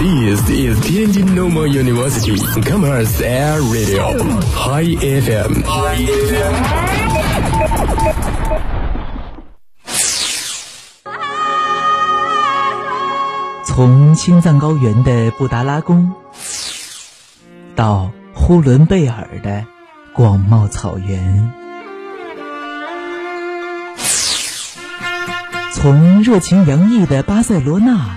This is Tianjin Normal University Commerce Air Radio High FM。从青藏高原的布达拉宫，到呼伦贝尔的广袤草原，从热情洋溢的巴塞罗那，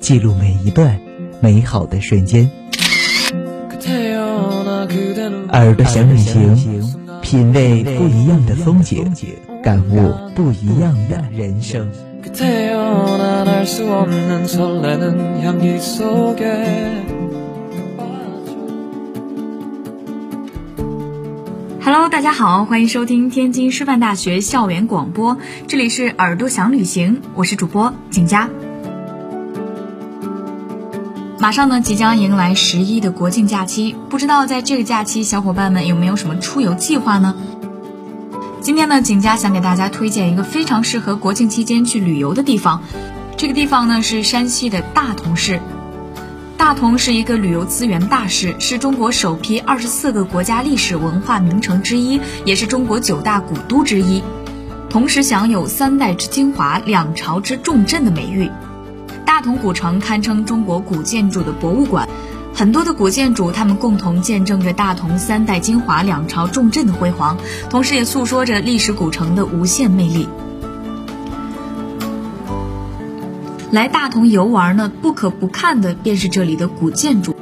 记录每一段美好的瞬间。耳朵想旅行，品味不一样的风景，感悟不一样的人生。Hello，大家好，欢迎收听天津师范大学校园广播，这里是耳朵想旅行，我是主播景佳。马上呢，即将迎来十一的国庆假期，不知道在这个假期，小伙伴们有没有什么出游计划呢？今天呢，景佳想给大家推荐一个非常适合国庆期间去旅游的地方。这个地方呢是山西的大同市。大同是一个旅游资源大市，是中国首批二十四个国家历史文化名城之一，也是中国九大古都之一，同时享有“三代之精华，两朝之重镇”的美誉。大同古城堪称中国古建筑的博物馆。很多的古建筑，它们共同见证着大同三代精华、两朝重镇的辉煌，同时也诉说着历史古城的无限魅力。来大同游玩呢，不可不看的便是这里的古建筑，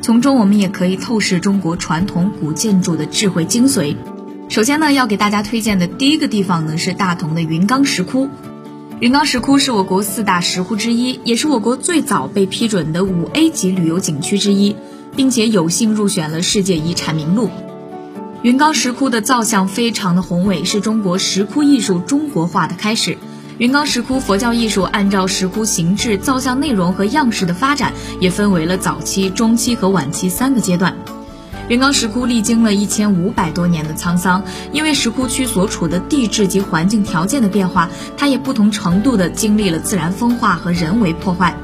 从中我们也可以透视中国传统古建筑的智慧精髓。首先呢，要给大家推荐的第一个地方呢，是大同的云冈石窟。云冈石窟是我国四大石窟之一，也是我国最早被批准的五 A 级旅游景区之一，并且有幸入选了世界遗产名录。云冈石窟的造像非常的宏伟，是中国石窟艺术中国化的开始。云冈石窟佛教艺术按照石窟形制、造像内容和样式的发展，也分为了早期、中期和晚期三个阶段。云冈石窟历经了一千五百多年的沧桑，因为石窟区所处的地质及环境条件的变化，它也不同程度地经历了自然风化和人为破坏，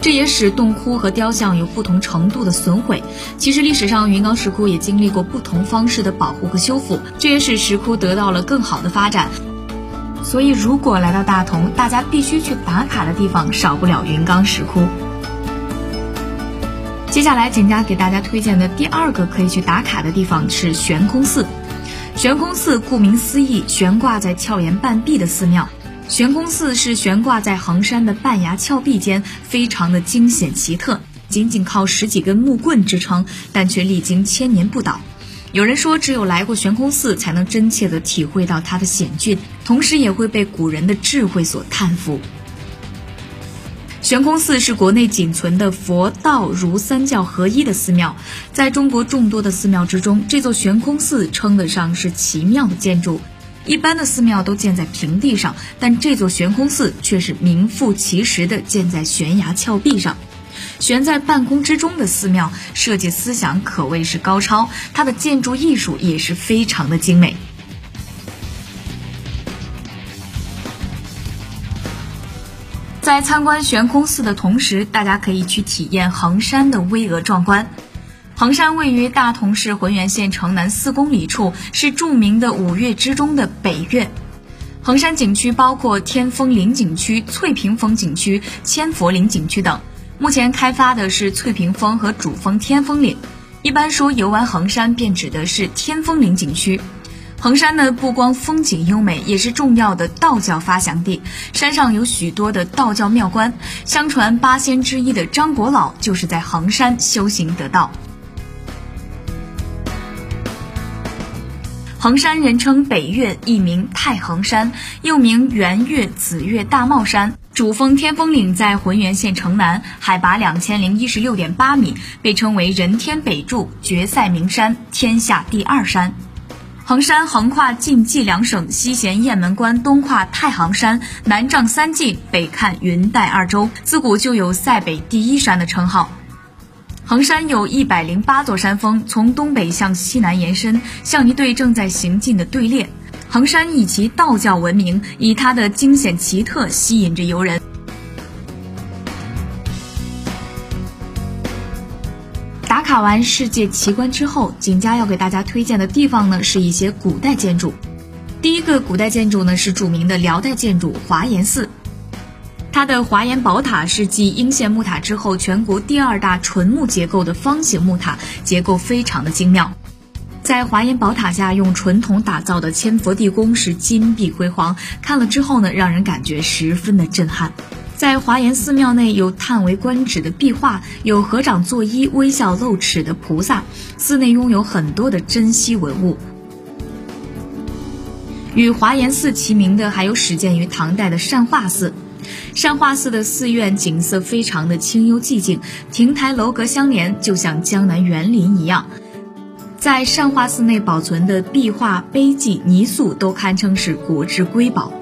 这也使洞窟和雕像有不同程度的损毁。其实历史上云冈石窟也经历过不同方式的保护和修复，这也使石窟得到了更好的发展。所以，如果来到大同，大家必须去打卡的地方少不了云冈石窟。接下来，景家给大家推荐的第二个可以去打卡的地方是悬空寺。悬空寺顾名思义，悬挂在峭岩半壁的寺庙。悬空寺是悬挂在衡山的半崖峭壁间，非常的惊险奇特，仅仅靠十几根木棍支撑，但却历经千年不倒。有人说，只有来过悬空寺，才能真切地体会到它的险峻，同时也会被古人的智慧所叹服。悬空寺是国内仅存的佛道儒三教合一的寺庙，在中国众多的寺庙之中，这座悬空寺称得上是奇妙的建筑。一般的寺庙都建在平地上，但这座悬空寺却是名副其实的建在悬崖峭壁上。悬在半空之中的寺庙，设计思想可谓是高超，它的建筑艺术也是非常的精美。在参观悬空寺的同时，大家可以去体验衡山的巍峨壮观。衡山位于大同市浑源县城南四公里处，是著名的五岳之中的北岳。衡山景区包括天峰岭景区、翠屏峰景区、千佛岭景区等。目前开发的是翠屏峰和主峰天峰岭。一般说游玩衡山，便指的是天峰岭景区。衡山呢，不光风景优美，也是重要的道教发祥地。山上有许多的道教庙观，相传八仙之一的张果老就是在衡山修行得道。衡山人称北岳，亦名太衡山，又名圆岳、紫岳、大帽山。主峰天峰岭在浑源县城南，海拔两千零一十六点八米，被称为人天北柱、绝塞名山、天下第二山。衡山横跨晋冀两省，西衔雁门关，东跨太行山，南丈三晋，北看云带二州，自古就有塞北第一山的称号。衡山有一百零八座山峰，从东北向西南延伸，像一对正在行进的队列。衡山以其道教闻名，以它的惊险奇特吸引着游人。卡完世界奇观之后，景家要给大家推荐的地方呢，是一些古代建筑。第一个古代建筑呢，是著名的辽代建筑华严寺。它的华严宝塔是继应县木塔之后，全国第二大纯木结构的方形木塔，结构非常的精妙。在华严宝塔下用纯铜打造的千佛地宫是金碧辉煌，看了之后呢，让人感觉十分的震撼。在华严寺庙内有叹为观止的壁画，有合掌作揖、微笑露齿的菩萨。寺内拥有很多的珍稀文物。与华严寺齐名的还有始建于唐代的善化寺。善化寺的寺院景色非常的清幽寂静，亭台楼阁相连，就像江南园林一样。在善化寺内保存的壁画、碑记、泥塑都堪称是国之瑰宝。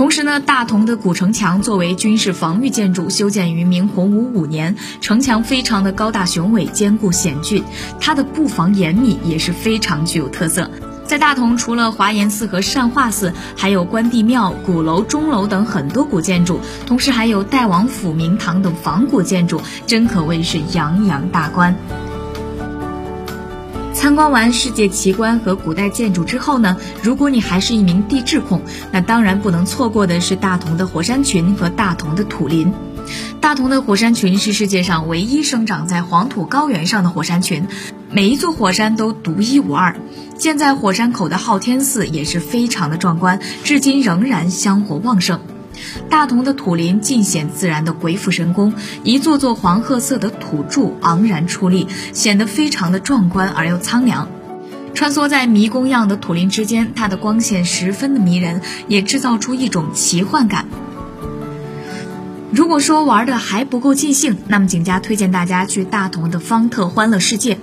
同时呢，大同的古城墙作为军事防御建筑，修建于明洪武五年，城墙非常的高大雄伟、坚固险峻，它的布防严密，也是非常具有特色。在大同，除了华严寺和善化寺，还有关帝庙、鼓楼、钟楼等很多古建筑，同时还有代王府、明堂等仿古建筑，真可谓是洋洋大观。参观完世界奇观和古代建筑之后呢，如果你还是一名地质控，那当然不能错过的是大同的火山群和大同的土林。大同的火山群是世界上唯一生长在黄土高原上的火山群，每一座火山都独一无二。建在火山口的昊天寺也是非常的壮观，至今仍然香火旺盛。大同的土林尽显自然的鬼斧神工，一座座黄褐色的土柱昂然矗立，显得非常的壮观而又苍凉。穿梭在迷宫样的土林之间，它的光线十分的迷人，也制造出一种奇幻感。如果说玩的还不够尽兴，那么景家推荐大家去大同的方特欢乐世界。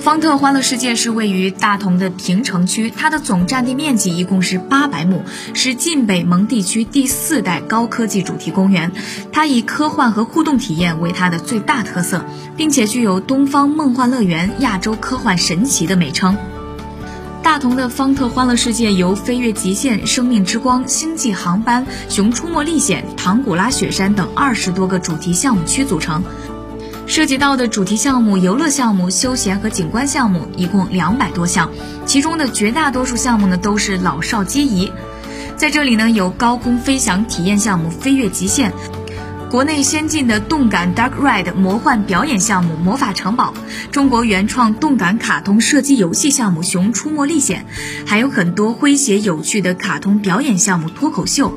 方特欢乐世界是位于大同的平城区，它的总占地面积一共是八百亩，是晋北蒙地区第四代高科技主题公园。它以科幻和互动体验为它的最大特色，并且具有“东方梦幻乐园”“亚洲科幻神奇”的美称。大同的方特欢乐世界由飞跃极限、生命之光、星际航班、熊出没历险、唐古拉雪山等二十多个主题项目区组成。涉及到的主题项目、游乐项目、休闲和景观项目一共两百多项，其中的绝大多数项目呢都是老少皆宜。在这里呢，有高空飞翔体验项目“飞跃极限”，国内先进的动感 Dark Ride 魔幻表演项目“魔法城堡”，中国原创动感卡通射击游戏项目“熊出没历险”，还有很多诙谐有趣的卡通表演项目“脱口秀”。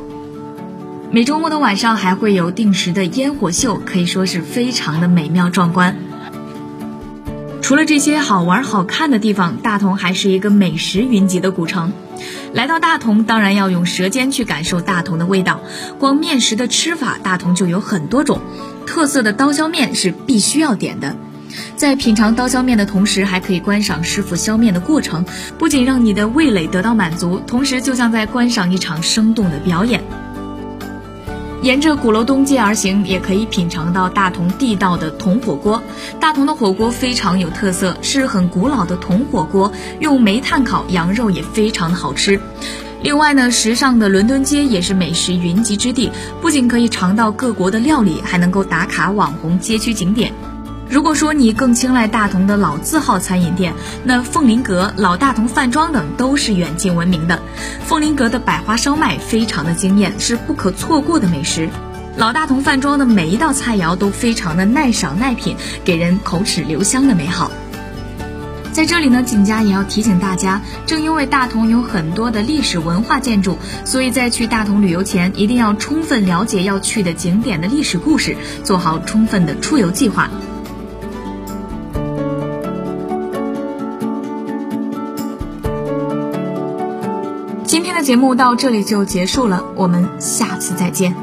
每周末的晚上还会有定时的烟火秀，可以说是非常的美妙壮观。除了这些好玩好看的地方，大同还是一个美食云集的古城。来到大同，当然要用舌尖去感受大同的味道。光面食的吃法，大同就有很多种。特色的刀削面是必须要点的，在品尝刀削面的同时，还可以观赏师傅削面的过程，不仅让你的味蕾得到满足，同时就像在观赏一场生动的表演。沿着鼓楼东街而行，也可以品尝到大同地道的铜火锅。大同的火锅非常有特色，是很古老的铜火锅，用煤炭烤，羊肉也非常的好吃。另外呢，时尚的伦敦街也是美食云集之地，不仅可以尝到各国的料理，还能够打卡网红街区景点。如果说你更青睐大同的老字号餐饮店，那凤林阁、老大同饭庄等都是远近闻名的。凤林阁的百花烧麦非常的惊艳，是不可错过的美食。老大同饭庄的每一道菜肴都非常的耐赏耐品，给人口齿留香的美好。在这里呢，景家也要提醒大家，正因为大同有很多的历史文化建筑，所以在去大同旅游前，一定要充分了解要去的景点的历史故事，做好充分的出游计划。节目到这里就结束了，我们下次再见。